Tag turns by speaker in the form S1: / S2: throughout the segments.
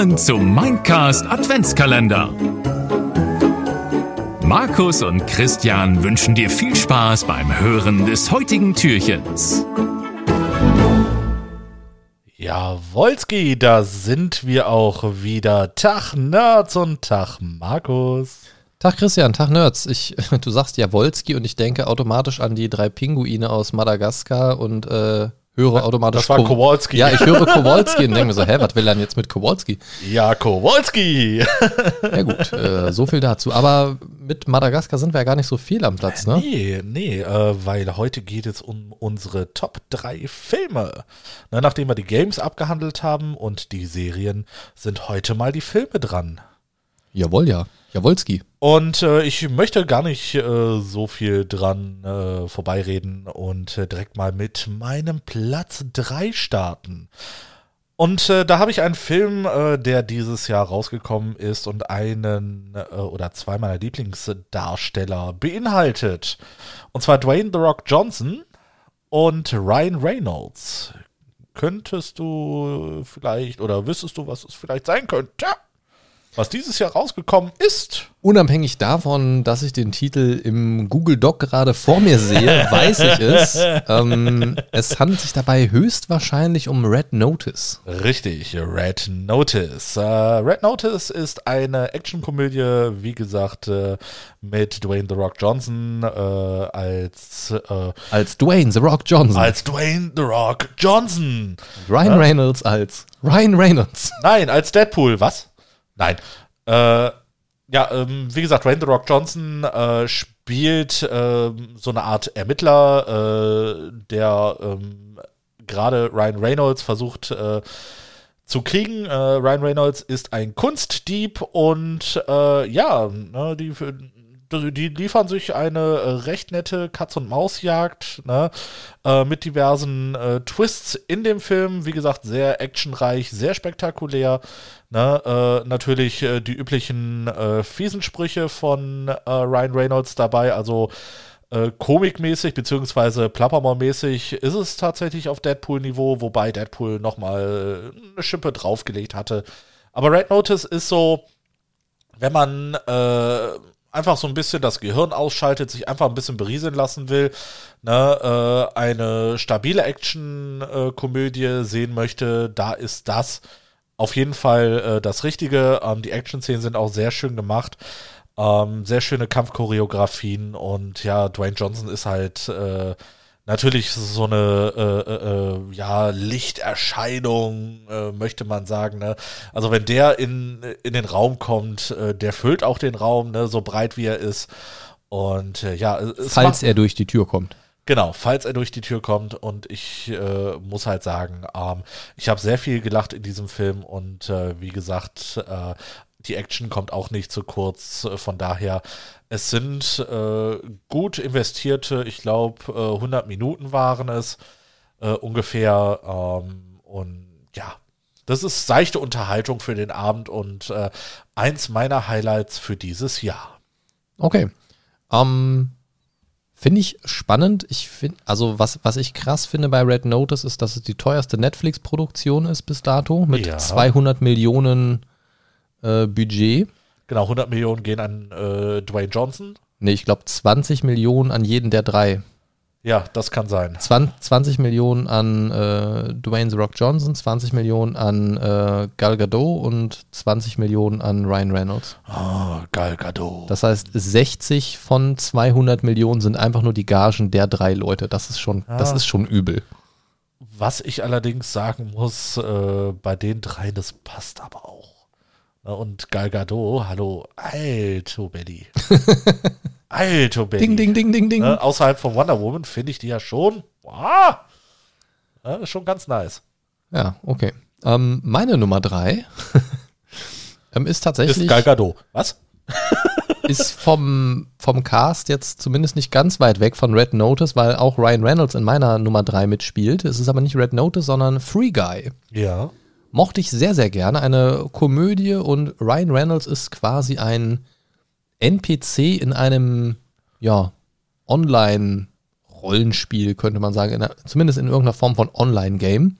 S1: Willkommen zum Mindcast Adventskalender. Markus und Christian wünschen dir viel Spaß beim Hören des heutigen Türchens.
S2: Jawolski, da sind wir auch wieder. Tag Nerds und Tag Markus.
S3: Tag Christian, Tag Nerds. Ich, du sagst Jawolski und ich denke automatisch an die drei Pinguine aus Madagaskar und äh, höre automatisch.
S2: Das war Kowalski.
S3: Ja, ich höre Kowalski und denke mir so, hä, was will er denn jetzt mit Kowalski?
S2: Ja, Kowalski.
S3: Ja gut, äh, so viel dazu. Aber mit Madagaskar sind wir ja gar nicht so viel am Platz, ne?
S2: Nee, nee, äh, weil heute geht es um unsere Top 3 Filme. Na, nachdem wir die Games abgehandelt haben und die Serien, sind heute mal die Filme dran.
S3: Jawohl, ja. Jawolski.
S2: Und äh, ich möchte gar nicht äh, so viel dran äh, vorbeireden und äh, direkt mal mit meinem Platz 3 starten. Und äh, da habe ich einen Film, äh, der dieses Jahr rausgekommen ist und einen oder zwei meiner Lieblingsdarsteller beinhaltet. Und zwar Dwayne The Rock Johnson und Ryan Reynolds. Könntest du vielleicht oder wüsstest du, was es vielleicht sein könnte? Was dieses Jahr rausgekommen ist?
S3: Unabhängig davon, dass ich den Titel im Google Doc gerade vor mir sehe, weiß ich es. Ähm, es handelt sich dabei höchstwahrscheinlich um Red Notice.
S2: Richtig, Red Notice. Äh, Red Notice ist eine Actionkomödie, wie gesagt, äh, mit Dwayne The Rock Johnson äh, als äh,
S3: Als Dwayne The Rock Johnson.
S2: als Dwayne The Rock Johnson.
S3: Ryan Reynolds als Ryan Reynolds.
S2: Nein, als Deadpool. Was? Nein. Äh, ja, ähm, wie gesagt, Dwayne The Rock Johnson äh, spielt ähm, so eine Art Ermittler, äh, der ähm, gerade Ryan Reynolds versucht äh, zu kriegen. Äh, Ryan Reynolds ist ein Kunstdieb und äh, ja, ne, die, die liefern sich eine äh, recht nette Katz-und-Maus-Jagd ne, äh, mit diversen äh, Twists in dem Film. Wie gesagt, sehr actionreich, sehr spektakulär. Ne, äh, natürlich äh, die üblichen äh, fiesen Sprüche von Ryan Reynolds dabei, also komikmäßig beziehungsweise Plappermaul-mäßig ist es tatsächlich auf Deadpool-Niveau, wobei Deadpool nochmal eine Schippe draufgelegt hatte. Aber Red Notice ist so, wenn man einfach so ein bisschen das Gehirn ausschaltet, sich einfach ein bisschen berieseln lassen will, ne, äh, eine stabile Action-Komödie sehen möchte, da ist das auf jeden Fall äh, das Richtige. Ähm, die Action-Szenen sind auch sehr schön gemacht. Ähm, sehr schöne Kampfchoreografien und ja, Dwayne Johnson ist halt äh, natürlich so eine äh, äh, äh, ja, Lichterscheinung, äh, möchte man sagen. Ne? Also wenn der in, in den Raum kommt, äh, der füllt auch den Raum, ne? so breit wie er ist. Und äh, ja, es
S3: Falls
S2: macht-
S3: er durch die Tür kommt.
S2: Genau, falls er durch die Tür kommt und ich muss halt sagen, ähm, ich habe sehr viel gelacht in diesem Film und wie gesagt, äh, die Action kommt auch nicht zu kurz. Von daher, es sind äh, gut investierte, ich glaube, äh, 100 Minuten waren es äh, ungefähr ähm, und ja, das ist seichte Unterhaltung für den Abend und äh, eins meiner Highlights für dieses Jahr.
S3: Okay. Ähm, finde ich spannend. Ich finde, also was, was ich krass finde bei Red Notice ist, dass es die teuerste Netflix-Produktion ist bis dato mit
S2: Ja.
S3: 200 Millionen äh, Budget.
S2: Genau, 100 Millionen gehen an äh, Dwayne Johnson.
S3: Nee, ich glaube 20 Millionen an jeden der drei.
S2: Ja, das kann sein.
S3: 20, 20 Millionen an äh, Dwayne The Rock Johnson, 20 Millionen an äh, Gal Gadot und 20 Millionen an Ryan Reynolds.
S2: Oh, Gal Gadot.
S3: Das heißt, 60 von 200 Millionen sind einfach nur die Gagen der drei Leute. Das ist schon, das
S2: Ah.
S3: ist schon übel.
S2: Was ich allerdings sagen muss, äh, bei den drei, das passt aber auch. Und Gal Gadot, hallo, alto Belly. alto Belly.
S3: Ding, ding, ding, ding, ding.
S2: Ne, außerhalb von Wonder Woman finde ich die ja schon, wow, ist schon ganz nice.
S3: Ja, okay. Ähm, meine Nummer drei ähm, ist tatsächlich
S2: Ist Gal Gadot. Was?
S3: ist vom, vom Cast jetzt zumindest nicht ganz weit weg von Red Notice, weil auch Ryan Reynolds in meiner Nummer drei mitspielt. Es ist aber nicht Red Notice, sondern Free Guy.
S2: Ja.
S3: Mochte ich sehr, sehr gerne. Eine Komödie und Ryan Reynolds ist quasi ein NPC in einem, ja, Online-Rollenspiel, könnte man sagen, in einer, zumindest in irgendeiner Form von Online-Game.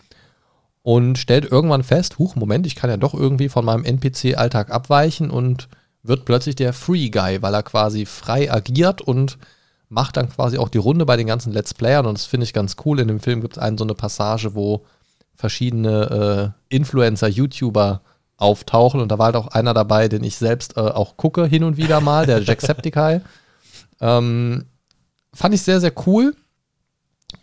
S3: und stellt irgendwann fest, huch, Moment, ich kann ja doch irgendwie von meinem NPC-Alltag abweichen und wird plötzlich der Free Guy, weil er quasi frei agiert und macht dann quasi auch die Runde bei den ganzen Let's Playern und das finde ich ganz cool. In dem Film gibt es einen so eine Passage, wo verschiedene äh, Influencer, YouTuber auftauchen und da war halt auch einer dabei, den ich selbst äh, auch gucke hin und wieder mal, der Jacksepticeye. ähm, fand ich sehr, sehr cool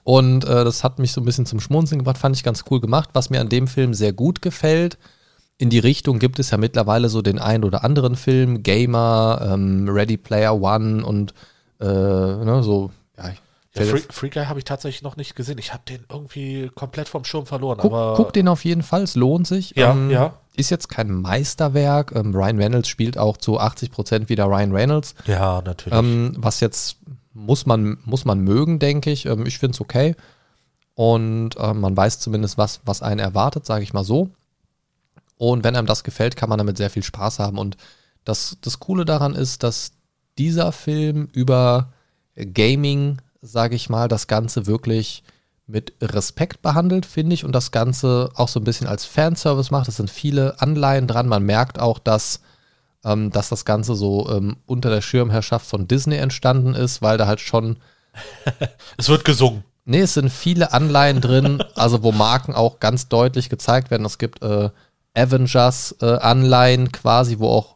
S3: und äh, das hat mich so ein bisschen zum Schmunzeln gebracht, fand ich ganz cool gemacht. Was mir an dem Film sehr gut gefällt, in die Richtung gibt es ja mittlerweile so den einen oder anderen Film, Gamer, ähm, Ready Player One und äh, ne, so, ja,
S2: ja, Free, Free, Guy habe ich tatsächlich noch nicht gesehen. Ich habe den irgendwie komplett vom Schirm verloren.
S3: Guck, guck den auf jeden Fall, es lohnt sich.
S2: Ja, ähm, ja.
S3: Ist jetzt kein Meisterwerk. Ähm, Ryan Reynolds spielt auch zu 80 Prozent wieder Ryan Reynolds.
S2: Ja, natürlich.
S3: Ähm, was jetzt muss man, muss man mögen, denke ich. Ähm, ich finde es okay. Und ähm, man weiß zumindest, was, was einen erwartet, sage ich mal so. Und wenn einem das gefällt, kann man damit sehr viel Spaß haben. Und das, das Coole daran ist, dass dieser Film über Gaming, sage ich mal, das Ganze wirklich mit Respekt behandelt, finde ich, und das Ganze auch so ein bisschen als Fanservice macht. Es sind viele Anleihen dran. Man merkt auch, dass, ähm, dass das Ganze so ähm, unter der Schirmherrschaft von Disney entstanden ist, weil da halt schon.
S2: es wird gesungen.
S3: Nee, es sind viele Anleihen drin, also wo Marken auch ganz deutlich gezeigt werden. Es gibt äh, Avengers-Anleihen äh, quasi, wo auch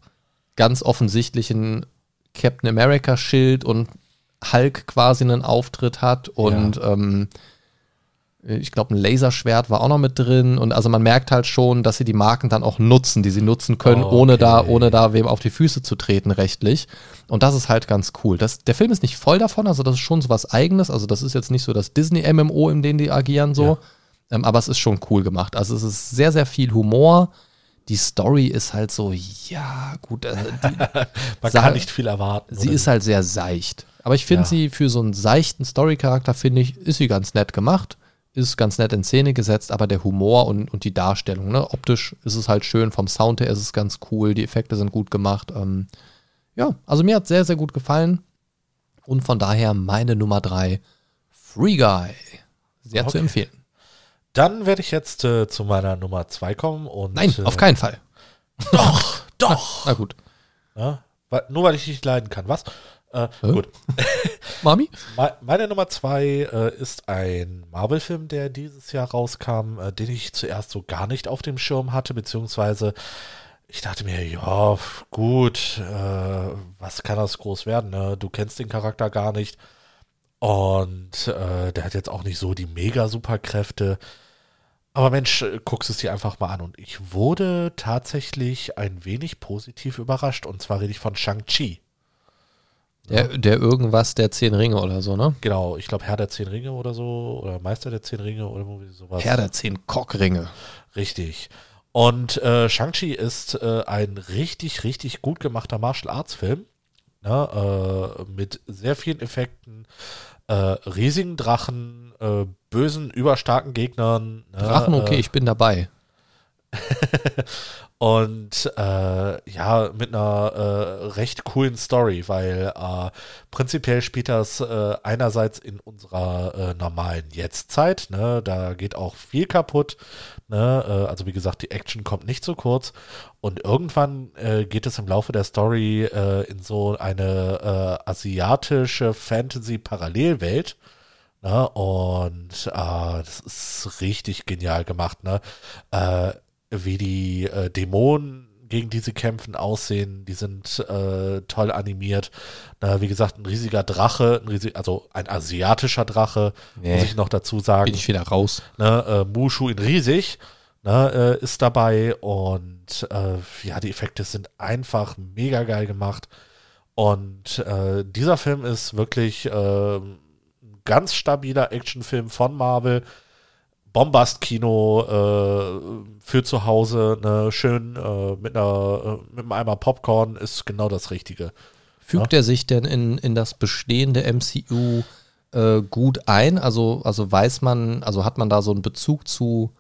S3: ganz offensichtlich ein Captain America-Schild und Hulk quasi einen Auftritt hat und ja. ähm, ich glaube, ein Laserschwert war auch noch mit drin. Und also man merkt halt schon, dass sie die Marken dann auch nutzen, die sie nutzen können, okay. ohne da, ohne da wem auf die Füße zu treten, rechtlich. Und das ist halt ganz cool. Das, der Film ist nicht voll davon, also das ist schon so was eigenes. Also das ist jetzt nicht so das Disney-MMO, in dem die agieren so. Ja. Ähm, aber es ist schon cool gemacht. Also es ist sehr, sehr viel Humor. Die Story ist halt so, ja, gut. Äh,
S2: Man kann nicht viel erwarten.
S3: Sie ist halt sehr seicht. Aber ich finde ja. sie für so einen seichten Story-Charakter, finde ich, ist sie ganz nett gemacht ist ganz nett in Szene gesetzt, aber der Humor und, und die Darstellung, ne? optisch ist es halt schön, vom Sound her ist es ganz cool, die Effekte sind gut gemacht. Ähm, ja, also mir hat sehr, sehr gut gefallen. Und von daher meine Nummer drei, Free Guy. Sehr okay. zu empfehlen.
S2: Dann werde ich jetzt äh, zu meiner Nummer zwei kommen und.
S3: Nein,
S2: äh,
S3: auf keinen Fall.
S2: Doch, doch.
S3: Na, na gut.
S2: Ja, weil, nur weil ich nicht leiden kann. Was? Äh, gut.
S3: Mami?
S2: Meine Nummer zwei äh, ist ein Marvel-Film, der dieses Jahr rauskam, äh, den ich zuerst so gar nicht auf dem Schirm hatte, beziehungsweise ich dachte mir, ja, gut, äh, was kann das groß werden? Ne? Du kennst den Charakter gar nicht. Und äh, der hat jetzt auch nicht so die mega-Superkräfte. Aber Mensch, äh, guckst es dir einfach mal an. Und ich wurde tatsächlich ein wenig positiv überrascht. Und zwar rede ich von Shang-Chi.
S3: Der, der irgendwas der Zehn Ringe oder so, ne?
S2: Genau, ich glaube Herr der Zehn Ringe oder so, oder Meister der Zehn Ringe oder sowas.
S3: Herr der Zehn Kockringe.
S2: Richtig. Und äh, Shang-Chi ist äh, ein richtig, richtig gut gemachter Martial Arts Film. Ne, äh, mit sehr vielen Effekten, äh, riesigen Drachen, äh, bösen, überstarken Gegnern.
S3: Ne, Drachen, okay, äh, ich bin dabei.
S2: und äh, ja, mit einer äh, recht coolen Story, weil äh, prinzipiell spielt das äh, einerseits in unserer äh, normalen Jetztzeit, ne, da geht auch viel kaputt, ne, also wie gesagt, die Action kommt nicht so kurz und irgendwann geht es im Laufe der Story in so eine asiatische Fantasy-Parallelwelt, Ne, und äh, das ist richtig genial gemacht. Ne? Äh, wie die äh, Dämonen, gegen die sie kämpfen, aussehen. Die sind äh, toll animiert. Na, wie gesagt, ein riesiger Drache, ein riesig, also ein asiatischer Drache, nee. muss ich noch dazu sagen.
S3: Bin ich wieder raus.
S2: Ne, äh, Mushu in riesig ne, äh, ist dabei und äh, ja, die Effekte sind einfach mega geil gemacht. Und äh, dieser Film ist wirklich äh, ein ganz stabiler Actionfilm von Marvel Bombast-Kino äh, für zu Hause, ne, schön äh, mit, einer, äh, mit einem Eimer Popcorn ist genau das Richtige.
S3: Fügt ja? er sich denn in, in das bestehende MCU äh, gut ein? Also, also weiß man, also hat man da so einen Bezug zu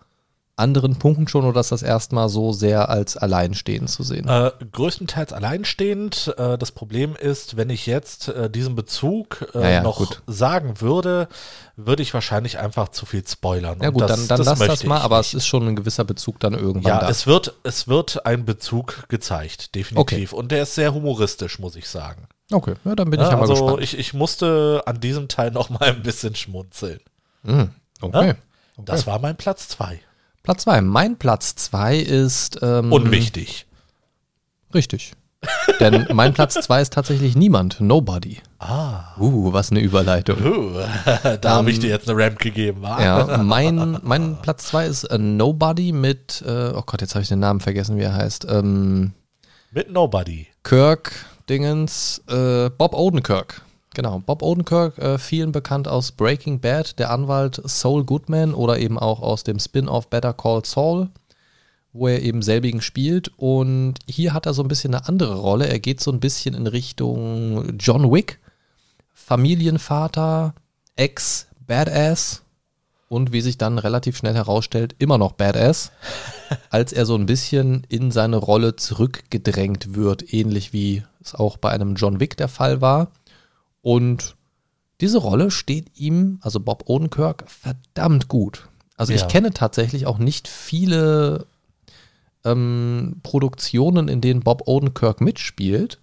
S3: anderen Punkten schon oder ist das erstmal so sehr als alleinstehend zu sehen?
S2: Äh, größtenteils alleinstehend. Äh, das Problem ist, wenn ich jetzt äh, diesen Bezug äh,
S3: Ja, ja,
S2: noch
S3: gut.
S2: sagen würde, würde ich wahrscheinlich einfach zu viel spoilern.
S3: ja gut,
S2: das,
S3: dann, dann lass
S2: möchte
S3: das mal, aber es ist schon ein gewisser Bezug dann irgendwann
S2: Ja,
S3: da.
S2: es wird, es wird ein Bezug gezeigt, definitiv. Und der ist sehr humoristisch, muss ich sagen.
S3: okay, ja, dann bin ich
S2: Ja,
S3: ja mal
S2: also
S3: gespannt.
S2: ich, ich musste an diesem Teil noch mal ein bisschen schmunzeln.
S3: Hm, okay.
S2: Ja,
S3: okay.
S2: Das war mein Platz zwei.
S3: Platz zwei. Mein Platz zwei ist ähm,
S2: Unwichtig.
S3: Richtig. Denn mein Platz zwei ist tatsächlich niemand. Nobody.
S2: Ah.
S3: Uh, was eine Überleitung.
S2: Uh, da habe ich dir jetzt eine Ramp gegeben, wa?
S3: Ja, mein, mein Platz zwei ist äh, Nobody mit, äh, oh Gott, jetzt habe ich den Namen vergessen, wie er heißt. Ähm,
S2: Mit Nobody.
S3: Kirk Dingens, äh, Bob Odenkirk. Genau, Bob Odenkirk, äh, vielen bekannt aus Breaking Bad, der Anwalt Saul Goodman oder eben auch aus dem Spin-off Better Call Saul, wo er eben selbigen spielt. Und hier hat er so ein bisschen eine andere Rolle. Er geht so ein bisschen in Richtung John Wick, Familienvater, Ex-Badass und wie sich dann relativ schnell herausstellt, immer noch Badass, als er so ein bisschen in seine Rolle zurückgedrängt wird, ähnlich wie es auch bei einem John Wick der Fall war. Und diese Rolle steht ihm, also Bob Odenkirk, verdammt gut. Also ich
S2: Ja.
S3: kenne tatsächlich auch nicht viele ähm, Produktionen, in denen Bob Odenkirk mitspielt.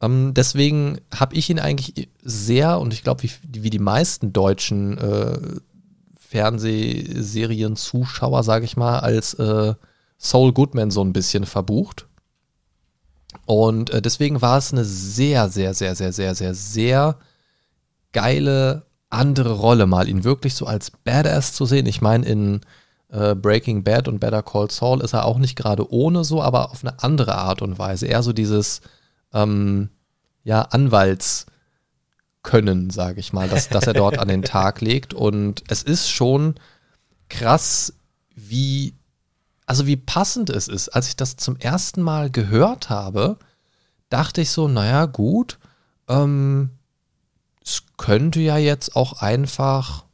S3: Ähm, deswegen habe ich ihn eigentlich sehr, und ich glaube, wie, wie die meisten deutschen äh, Fernsehserien-Zuschauer, sage ich mal, als äh, Saul Goodman so ein bisschen verbucht. Und äh, deswegen war es eine sehr, sehr, sehr, sehr, sehr, sehr, sehr geile andere Rolle, mal ihn wirklich so als Badass zu sehen. Ich meine, in äh, Breaking Bad und Better Call Saul ist er auch nicht gerade ohne so, aber auf eine andere Art und Weise. Eher so dieses ähm, ja, Anwaltskönnen, sage ich mal, dass, dass er dort an den Tag legt. Und es ist schon krass, wie, also wie passend es ist. Als ich das zum ersten Mal gehört habe, dachte ich so, naja, gut, ähm, es könnte ja jetzt auch einfach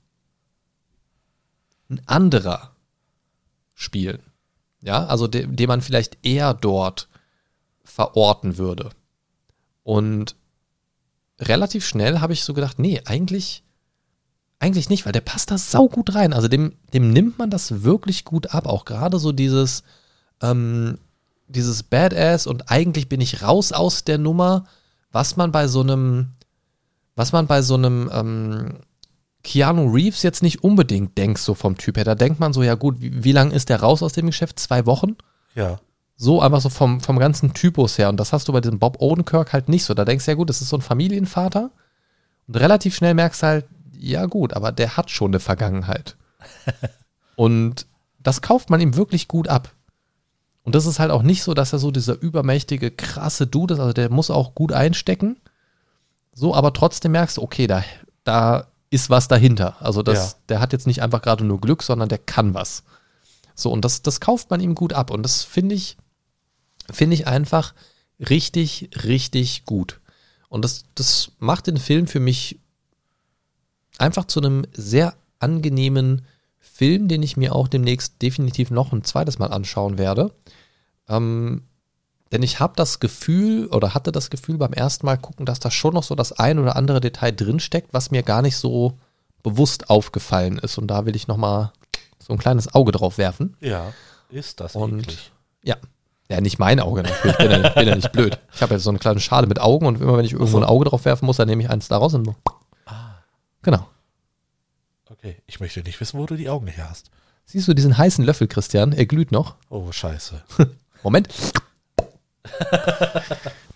S3: ein anderer spielen. Ja, also de, den man vielleicht eher dort verorten würde. Und relativ schnell habe ich so gedacht, nee, eigentlich, eigentlich nicht, weil der passt da saugut rein. Also dem, dem nimmt man das wirklich gut ab. Auch gerade so dieses, ähm, dieses Badass und eigentlich bin ich raus aus der Nummer, was man bei so einem, was man bei so einem ähm, Keanu Reeves jetzt nicht unbedingt denkt, so vom Typ her. Da denkt man so, ja gut, wie, wie lange ist der raus aus dem Geschäft? Zwei Wochen?
S2: Ja.
S3: So einfach so vom, vom ganzen Typus her. Und das hast du bei diesem Bob Odenkirk halt nicht so. Da denkst du, ja gut, das ist so ein Familienvater. Und relativ schnell merkst du halt, ja gut, aber der hat schon eine Vergangenheit. Und das kauft man ihm wirklich gut ab. Und das ist halt auch nicht so, dass er so dieser übermächtige, krasse Dude ist. Also der muss auch gut einstecken. So, aber trotzdem merkst du, okay, da, da ist was dahinter. Also das,
S2: Ja.
S3: der hat jetzt nicht einfach gerade nur Glück, sondern der kann was. So, und das, das kauft man ihm gut ab. Und das finde ich, finde ich einfach richtig, richtig gut. Und das, das macht den Film für mich einfach zu einem sehr angenehmen Film, den ich mir auch demnächst definitiv noch ein zweites Mal anschauen werde. Ähm, denn ich habe das Gefühl oder hatte das Gefühl beim ersten Mal gucken, dass da schon noch so das ein oder andere Detail drinsteckt, was mir gar nicht so bewusst aufgefallen ist. Und da will ich nochmal so ein kleines Auge drauf werfen.
S2: Ja. Ist das
S3: Und
S2: eklig.
S3: ja. Ja, nicht mein Auge natürlich. Ich bin ja, bin ja nicht blöd. Ich habe jetzt so eine kleine Schale mit Augen und immer wenn ich irgendwo ein Auge drauf werfen muss, dann nehme ich eins da raus und. Genau.
S2: Okay, ich möchte nicht wissen, wo du die Augen her hast.
S3: Siehst du diesen heißen Löffel, Christian? Er glüht noch.
S2: Oh, scheiße.
S3: Moment.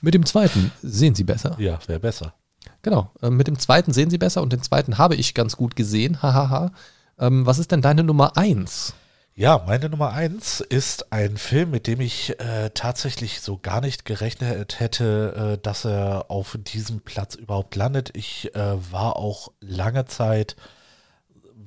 S3: mit dem zweiten sehen Sie besser.
S2: Ja, wäre besser.
S3: Genau. äh, Mit dem zweiten sehen Sie besser und den zweiten habe ich ganz gut gesehen. Hahaha. ähm, was ist denn deine Nummer eins?
S2: Ja, meine Nummer eins ist ein Film, mit dem ich äh, tatsächlich so gar nicht gerechnet hätte, äh, dass er auf diesem Platz überhaupt landet. Ich äh, war auch lange Zeit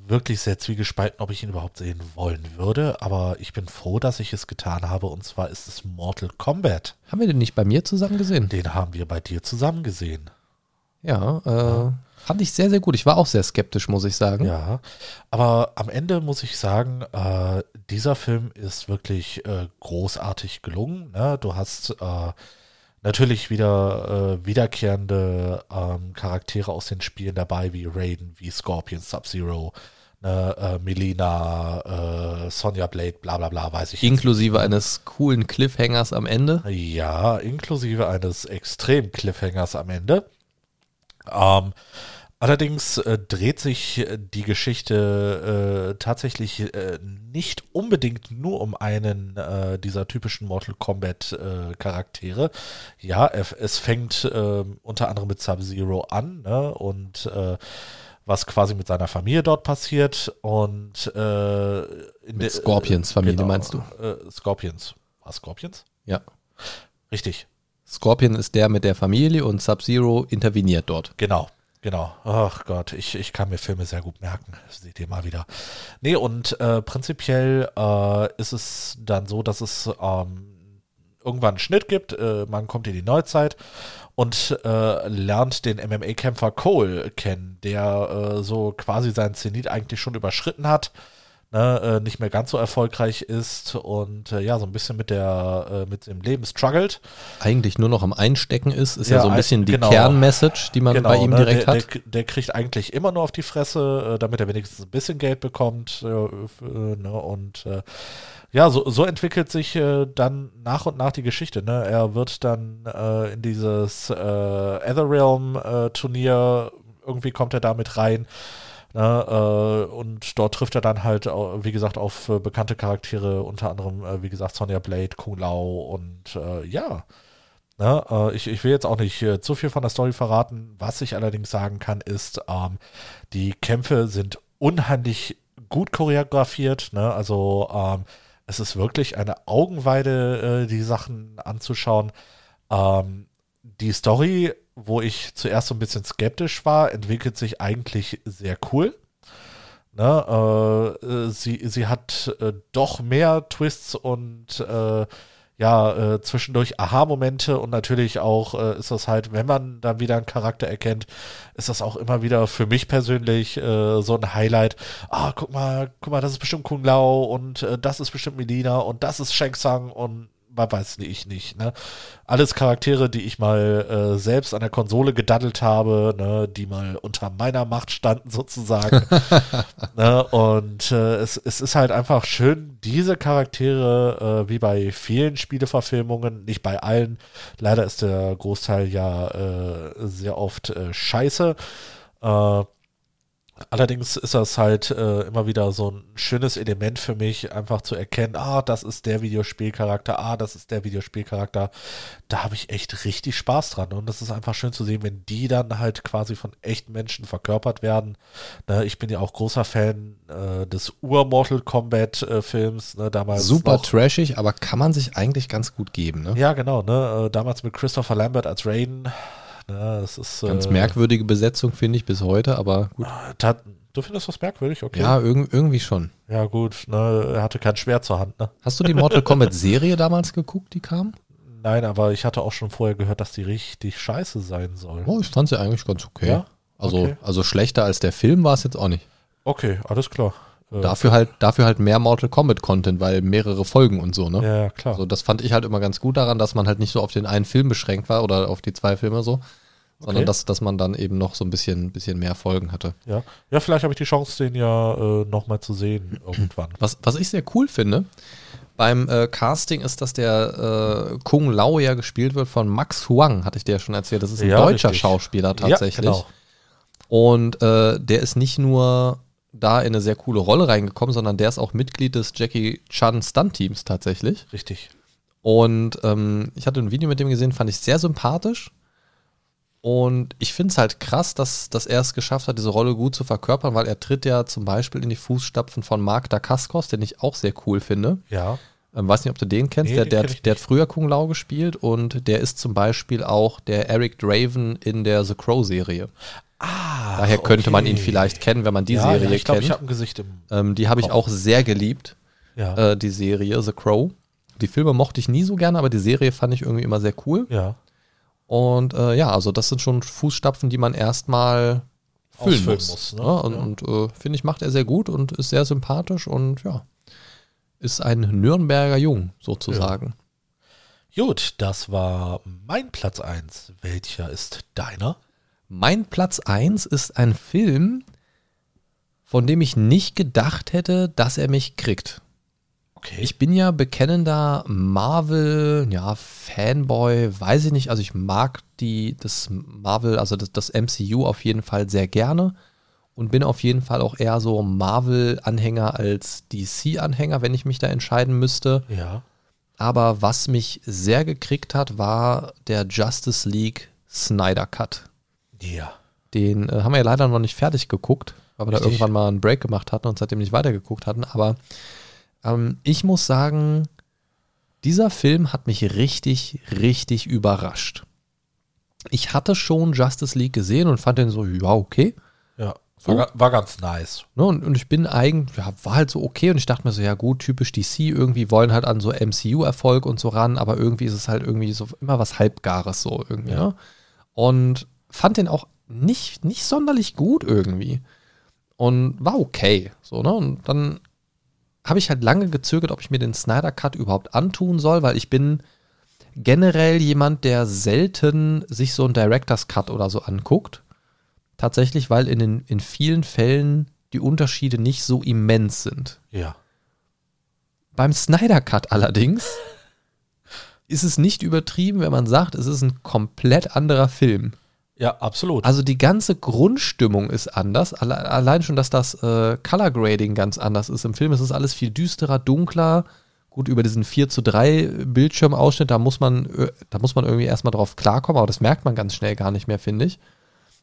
S2: wirklich sehr zwiegespalten, ob ich ihn überhaupt sehen wollen würde, aber ich bin froh, dass ich es getan habe und zwar ist es Mortal Kombat.
S3: Haben wir den nicht bei mir zusammen gesehen?
S2: Den haben wir bei dir zusammen gesehen.
S3: Ja, äh, Fand ich sehr, sehr gut. Ich war auch sehr skeptisch, muss ich sagen.
S2: Ja, aber am Ende muss ich sagen, äh, dieser Film ist wirklich äh, großartig gelungen. Ne? Du hast äh, natürlich wieder äh, wiederkehrende ähm, Charaktere aus den Spielen dabei, wie Raiden, wie Scorpion, Sub-Zero, ne, äh, Melina, äh, Sonja Blade, bla bla bla, weiß ich
S3: Inklusive eines coolen Cliffhangers am Ende.
S2: ja, inklusive eines extrem Cliffhangers am Ende. Ähm, allerdings äh, dreht sich äh, die Geschichte äh, tatsächlich äh, nicht unbedingt nur um einen äh, dieser typischen Mortal Kombat äh, Charaktere. Ja, es, fängt äh, unter anderem mit Sub-Zero an ne? und was quasi mit seiner Familie dort passiert und äh, in
S3: Mit
S2: der-
S3: Scorpions Familie, meinst du?
S2: Äh, Scorpions. War Scorpions?
S3: Ja.
S2: Richtig.
S3: Scorpion ist der mit der Familie und Sub-Zero interveniert dort.
S2: Genau, genau. Ach Gott, ich, ich kann mir Filme sehr gut merken. Das seht ihr mal wieder. Nee, und äh, prinzipiell äh, ist es dann so, dass es ähm, irgendwann einen Schnitt gibt. Äh, man kommt in die Neuzeit und äh, lernt den MMA-Kämpfer Cole kennen, der äh, so quasi seinen Zenit eigentlich schon überschritten hat. Ne, äh, nicht mehr ganz so erfolgreich ist und äh, ja, so ein bisschen mit der, äh, mit dem Leben struggelt.
S3: Eigentlich nur noch am Einstecken ist, ist ja,
S2: Ja,
S3: so ein bisschen die
S2: genau.
S3: Kernmessage, die man bei ihm
S2: ne,
S3: direkt
S2: der,
S3: hat.
S2: Der, der kriegt eigentlich immer nur auf die Fresse, damit er wenigstens ein bisschen Geld bekommt. Ne, und ja, so, so entwickelt sich äh, dann nach und nach die Geschichte. Ne? Er wird dann äh, in dieses äh, Etherrealm-Turnier, irgendwie kommt er da mit rein. Ne, äh, und dort trifft er dann halt, wie gesagt, auf äh, bekannte Charaktere, unter anderem, äh, wie gesagt, Sonja Blade, Kung Lao und ja, Ne, ich, ich will jetzt auch nicht zu viel von der Story verraten. Was ich allerdings sagen kann, ist, ähm, die Kämpfe sind unheimlich gut choreografiert. Ne? Also ähm, es ist wirklich eine Augenweide, die Sachen anzuschauen. Ähm, die Story, wo ich zuerst so ein bisschen skeptisch war, entwickelt sich eigentlich sehr cool. Ne, äh, äh, sie, sie hat äh, doch mehr Twists und äh, ja, äh, zwischendurch Aha-Momente und natürlich auch äh, ist das halt, wenn man dann wieder einen Charakter erkennt, ist das auch immer wieder für mich persönlich so ein Highlight. Ah, guck mal, guck mal, das ist bestimmt Kung Lao und das ist bestimmt Melina und das ist Shang Tsung und man weiß ich nicht, ne? Alles Charaktere, die ich mal äh, selbst an der Konsole gedaddelt habe, ne, die mal unter meiner Macht standen sozusagen. ne? Und äh, es, es ist halt einfach schön, diese Charaktere, äh, wie bei vielen Spieleverfilmungen, nicht bei allen, leider ist der Großteil ja äh, sehr oft äh, scheiße. Äh, Allerdings ist das halt äh, immer wieder so ein schönes Element für mich, einfach zu erkennen, ah, das ist der Videospielcharakter, ah, das ist der Videospielcharakter. Da habe ich echt richtig Spaß dran. Und das ist einfach schön zu sehen, wenn die dann halt quasi von echten Menschen verkörpert werden. Ne, ich bin ja auch großer Fan äh, des Ur-Mortal Kombat-Films, ne, damals.
S3: Super
S2: noch.
S3: trashig, aber kann man sich eigentlich ganz gut geben. Ne?
S2: Ja, genau, ne? Äh, damals mit Christopher Lambert als Raiden. Ne, das ist
S3: Ganz
S2: äh,
S3: merkwürdige Besetzung finde ich bis heute, aber gut.
S2: ta- Du findest das merkwürdig, okay?
S3: Ja, irg irgendwie schon.
S2: Ja, gut, ne, er hatte kein Schwert zur Hand, ne?
S3: Hast du die Mortal Kombat Serie damals geguckt, die kam?
S2: Nein, aber ich hatte auch schon vorher gehört, dass die richtig scheiße sein soll.
S3: Oh, ich fand sie eigentlich ganz okay.
S2: Ja?
S3: Also,
S2: Okay.
S3: also schlechter als der Film war es jetzt auch nicht.
S2: Okay, alles klar.
S3: Dafür halt, dafür halt mehr Mortal Kombat Content, weil mehrere Folgen und so, ne?
S2: Ja, ja, klar.
S3: Also das fand ich halt immer ganz gut daran, dass man halt nicht so auf den einen Film beschränkt war oder auf die zwei Filme so, sondern
S2: Okay.
S3: dass, dass man dann eben noch so ein bisschen, bisschen mehr Folgen hatte.
S2: ja. ja, vielleicht habe ich die Chance, den ja äh, nochmal zu sehen irgendwann.
S3: Was, was ich sehr cool finde beim äh, Casting ist, dass der äh, Kung Lao ja gespielt wird von Max Huang, hatte ich dir ja schon erzählt. Das ist ein
S2: Ja,
S3: deutscher
S2: richtig.
S3: Schauspieler tatsächlich.
S2: Ja, genau.
S3: Und äh, der ist nicht nur da in eine sehr coole Rolle reingekommen, sondern der ist auch Mitglied des Jackie Chan Stunt-Teams tatsächlich.
S2: Richtig.
S3: Und ähm, ich hatte ein Video mit dem gesehen, fand ich sehr sympathisch. Und ich finde es halt krass, dass, dass er es geschafft hat, diese Rolle gut zu verkörpern, weil er tritt ja zum Beispiel in die Fußstapfen von Mark Dacascos, den ich auch sehr cool finde.
S2: Ja.
S3: Ähm, weiß nicht, ob du den kennst.
S2: Nee,
S3: der,
S2: den
S3: der,
S2: kenn
S3: hat, der hat früher Kung Lao gespielt und der ist zum Beispiel auch der Eric Draven in der The Crow-Serie.
S2: Ah,
S3: Daher könnte man ihn
S2: okay.
S3: vielleicht kennen, wenn man die
S2: ja,
S3: Serie
S2: ja, ich glaube,
S3: kennt.
S2: ich habe ein Gesicht im.
S3: ähm, die habe ich auch sehr geliebt,
S2: Ja.
S3: äh, die Serie The Crow. Die Filme mochte ich nie so gerne, aber die Serie fand ich irgendwie immer sehr cool.
S2: ja.
S3: Und äh, ja, also das sind schon Fußstapfen, die man erstmal füllen
S2: Ausfüllen
S3: muss.
S2: muss, ne?
S3: Ja, und
S2: Ja.
S3: und äh, finde ich, macht er sehr gut und ist sehr sympathisch und ja, ist ein Nürnberger Jung sozusagen.
S2: Gut, das war mein Platz 1. Welcher ist deiner?
S3: Mein Platz 1 ist ein Film, von dem ich nicht gedacht hätte, dass er mich kriegt.
S2: Okay.
S3: Ich bin ja bekennender Marvel, ja, Fanboy, weiß ich nicht. Also ich mag die, das Marvel, also das, das MCU auf jeden Fall sehr gerne und bin auf jeden Fall auch eher so Marvel-Anhänger als DC-Anhänger, wenn ich mich da entscheiden müsste.
S2: ja.
S3: Aber was mich sehr gekriegt hat, war der Justice League Snyder Cut.
S2: Ja.
S3: Den äh, haben wir ja leider noch nicht fertig geguckt, weil wir da
S2: Richtig.
S3: irgendwann mal einen Break gemacht hatten und seitdem nicht weitergeguckt hatten. Aber ähm, ich muss sagen, dieser Film hat mich richtig, richtig überrascht. Ich hatte schon Justice League gesehen und fand den so, ja, okay.
S2: Ja.
S3: So?
S2: War, war ganz nice.
S3: Ne, und, und ich bin eigentlich, ja, war halt so okay und ich dachte mir so, ja gut, typisch DC, irgendwie wollen halt an so MCU-Erfolg und so ran, aber irgendwie ist es halt irgendwie so immer was Halbgares so irgendwie.
S2: Ja.
S3: Ne? Und fand den auch nicht, nicht sonderlich gut irgendwie. Und war okay. So, ne? Und dann habe ich halt lange gezögert, ob ich mir den Snyder Cut überhaupt antun soll, weil ich bin generell jemand, der selten sich so einen Director's Cut oder so anguckt. Tatsächlich, weil in, den, in vielen Fällen die Unterschiede nicht so immens sind.
S2: Ja.
S3: Beim Snyder Cut allerdings ist es nicht übertrieben, wenn man sagt, es ist ein komplett anderer Film.
S2: Ja, absolut.
S3: Also die ganze Grundstimmung ist anders. Alle, allein schon, dass das äh, Color Grading ganz anders ist. Im Film ist es alles viel düsterer, dunkler. Gut, über diesen 4 zu 3 Bildschirmausschnitt, da muss man, äh, da muss man irgendwie erstmal drauf klarkommen, aber das merkt man ganz schnell gar nicht mehr, finde ich.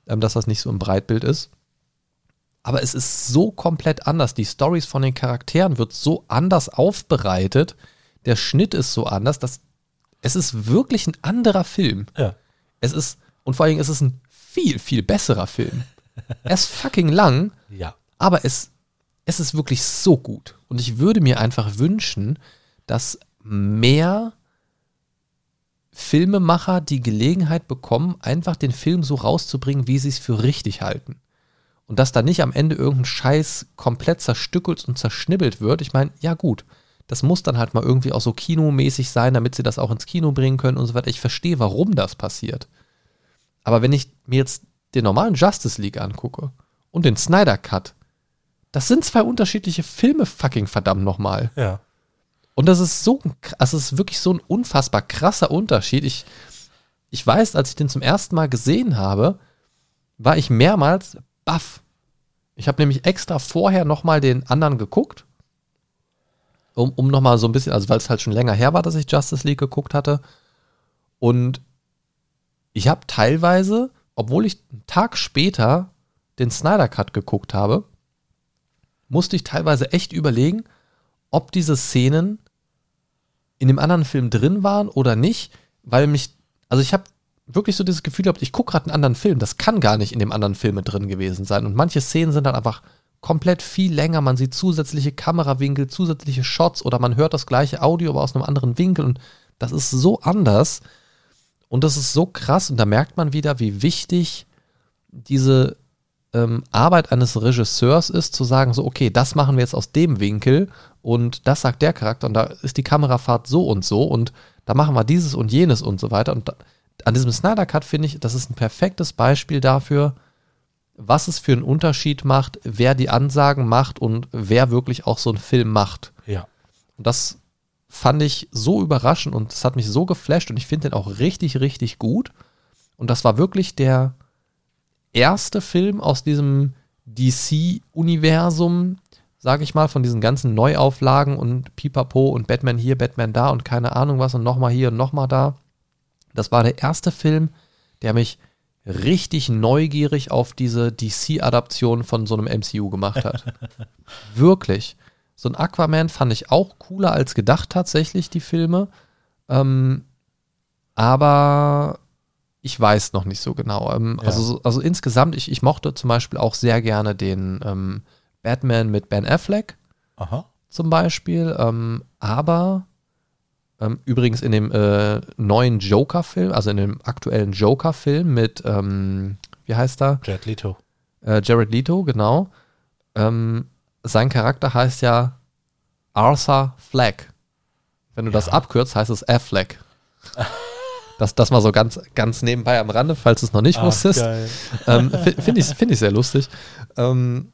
S3: Ähm, dass das nicht so im Breitbild ist. Aber es ist so komplett anders. Die Stories von den Charakteren wird so anders aufbereitet. Der Schnitt ist so anders, dass es ist wirklich ein anderer Film.
S2: ja.
S3: Es ist, und vor allen Dingen ist es ein viel, viel besserer Film. er ist fucking lang,
S2: Ja.
S3: aber es, es ist wirklich so gut. Und ich würde mir einfach wünschen, dass mehr Filmemacher die Gelegenheit bekommen, einfach den Film so rauszubringen, wie sie es für richtig halten. Und dass da nicht am Ende irgendein Scheiß komplett zerstückelt und zerschnibbelt wird. Ich meine, ja gut, das muss dann halt mal irgendwie auch so kinomäßig sein, damit sie das auch ins Kino bringen können und so weiter. Ich verstehe, warum das passiert. Aber wenn ich mir jetzt den normalen Justice League angucke und den Snyder Cut, das sind zwei unterschiedliche Filme, fucking verdammt nochmal.
S2: Ja.
S3: Und das ist so, kr- also es ist wirklich so ein unfassbar krasser Unterschied. Ich, ich weiß, als ich den zum ersten Mal gesehen habe, war ich mehrmals baff. Ich habe nämlich extra vorher nochmal den anderen geguckt, um, um nochmal so ein bisschen, also weil es halt schon länger her war, dass ich Justice League geguckt hatte. Und ich habe teilweise, obwohl ich einen Tag später den Snyder Cut geguckt habe, musste ich teilweise echt überlegen, ob diese Szenen in dem anderen Film drin waren oder nicht, weil mich, also ich habe wirklich so dieses Gefühl gehabt, ich gucke gerade einen anderen Film, das kann gar nicht in dem anderen Film mit drin gewesen sein. Und manche Szenen sind dann einfach komplett viel länger, man sieht zusätzliche Kamerawinkel, zusätzliche Shots oder man hört das gleiche Audio, aber aus einem anderen Winkel. Und das ist so anders und das ist so krass und da merkt man wieder, wie wichtig diese ähm, Arbeit eines Regisseurs ist, zu sagen, so, okay, das machen wir jetzt aus dem Winkel und das sagt der Charakter und da ist die Kamerafahrt so und so und da machen wir dieses und jenes und so weiter. Und da, an diesem Snyder Cut finde ich, das ist ein perfektes Beispiel dafür, was es für einen Unterschied macht, wer die Ansagen macht und wer wirklich auch so einen Film macht.
S2: Ja.
S3: Und das fand ich so überraschend und das hat mich so geflasht und ich finde den auch richtig, richtig gut. Und das war wirklich der erste Film aus diesem DC-Universum, sage ich mal, von diesen ganzen Neuauflagen und Pipapo und Batman hier, Batman da und keine Ahnung was und nochmal hier und nochmal da. Das war der erste Film, der mich richtig neugierig auf diese DC-Adaption von so einem MCU gemacht hat. Wirklich. So ein Aquaman fand ich auch cooler als gedacht tatsächlich, die Filme. Ähm, aber ich weiß noch nicht so genau. Ähm,
S2: Ja.
S3: also, so- also insgesamt, ich, ich mochte zum Beispiel auch sehr gerne den ähm, Batman mit Ben Affleck
S2: Aha.
S3: zum Beispiel. Ähm, aber ähm, übrigens in dem äh, neuen Joker-Film, also in dem aktuellen Joker-Film mit, ähm, wie heißt er?
S2: Jet Leto.
S3: Äh, Jared Leto, genau. Ähm, sein Charakter heißt ja Arthur Fleck. Wenn du das abkürzt, heißt es Affleck. Das, das mal so ganz, ganz nebenbei am Rande, falls du es noch nicht
S2: Ach,
S3: wusstest. Ähm, Finde ich, find ich sehr lustig. Ähm,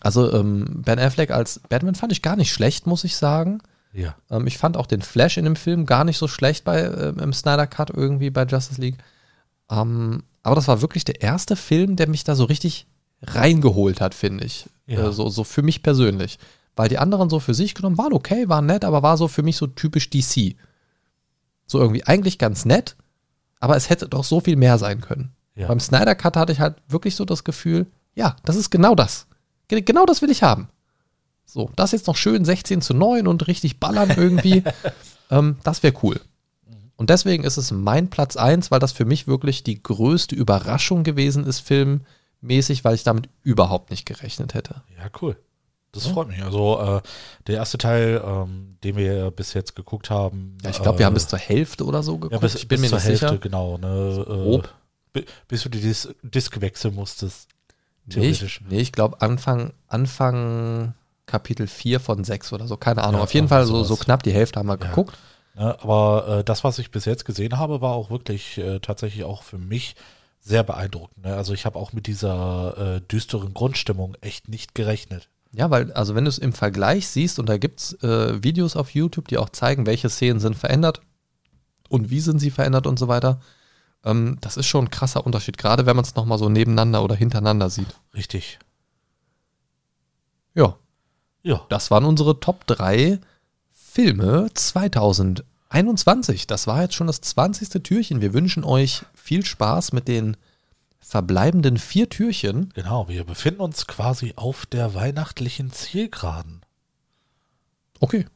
S3: also ähm, Ben Affleck als Batman fand ich gar nicht schlecht, muss ich sagen.
S2: Ja.
S3: Ähm, ich fand auch den Flash in dem Film gar nicht so schlecht bei, ähm, im Snyder Cut irgendwie bei Justice League. Ähm, aber das war wirklich der erste Film, der mich da so richtig reingeholt hat, finde ich.
S2: Ja.
S3: Äh, so, so für mich persönlich. Weil die anderen so für sich genommen waren okay, waren nett, aber war so für mich so typisch DC. So irgendwie eigentlich ganz nett, aber es hätte doch so viel mehr sein können.
S2: Ja.
S3: Beim Snyder Cut hatte ich halt wirklich so das Gefühl, ja, das ist genau das. Ge- Genau das will ich haben. So, das jetzt noch schön 16 zu 9 und richtig ballern irgendwie. ähm, das wäre cool. Und deswegen ist es mein Platz 1, weil das für mich wirklich die größte Überraschung gewesen ist, filmmäßig, weil ich damit überhaupt nicht gerechnet hätte.
S2: Ja, cool. Das freut mich. Also äh, der erste Teil, ähm, den wir bis jetzt geguckt haben.
S3: Ja, ich glaube, wir
S2: äh,
S3: haben bis zur Hälfte oder so geguckt.
S2: ja, bis,
S3: ich bin
S2: bis
S3: mir
S2: zur Hälfte,
S3: sicher.
S2: genau. Ne, äh,
S3: grob.
S2: bi- bis du die Dis Disk wechseln musstest.
S3: Nee, ich,
S2: Theoretisch.
S3: nee, ich glaube Anfang, Anfang Kapitel 4 von 6 oder so, keine Ahnung.
S2: Ja,
S3: Auf jeden Fall so, so knapp die Hälfte haben wir
S2: Ja.
S3: geguckt.
S2: Ne, aber äh, das, was ich bis jetzt gesehen habe, war auch wirklich äh, tatsächlich auch für mich sehr beeindruckend. Ne? Also ich habe auch mit dieser äh, düsteren Grundstimmung echt nicht gerechnet.
S3: Ja, weil, also wenn du es im Vergleich siehst, und da gibt es äh, Videos auf YouTube, die auch zeigen, welche Szenen sind verändert und wie sind sie verändert und so weiter. Ähm, das ist schon ein krasser Unterschied, gerade wenn man es nochmal so nebeneinander oder hintereinander sieht.
S2: Richtig.
S3: Ja,
S2: Ja.
S3: das waren unsere Top 3 Filme 2021. Das war jetzt schon das 20. Türchen. Wir wünschen euch viel Spaß mit den verbleibenden vier Türchen.
S2: Genau, wir befinden uns quasi auf der weihnachtlichen Zielgeraden.
S3: Okay,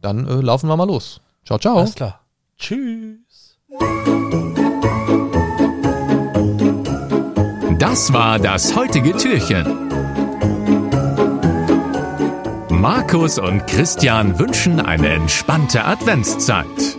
S3: dann äh, laufen wir mal los. Ciao, ciao.
S2: Alles klar. Tschüss.
S1: Das war das heutige Türchen. Markus und Christian wünschen eine entspannte Adventszeit.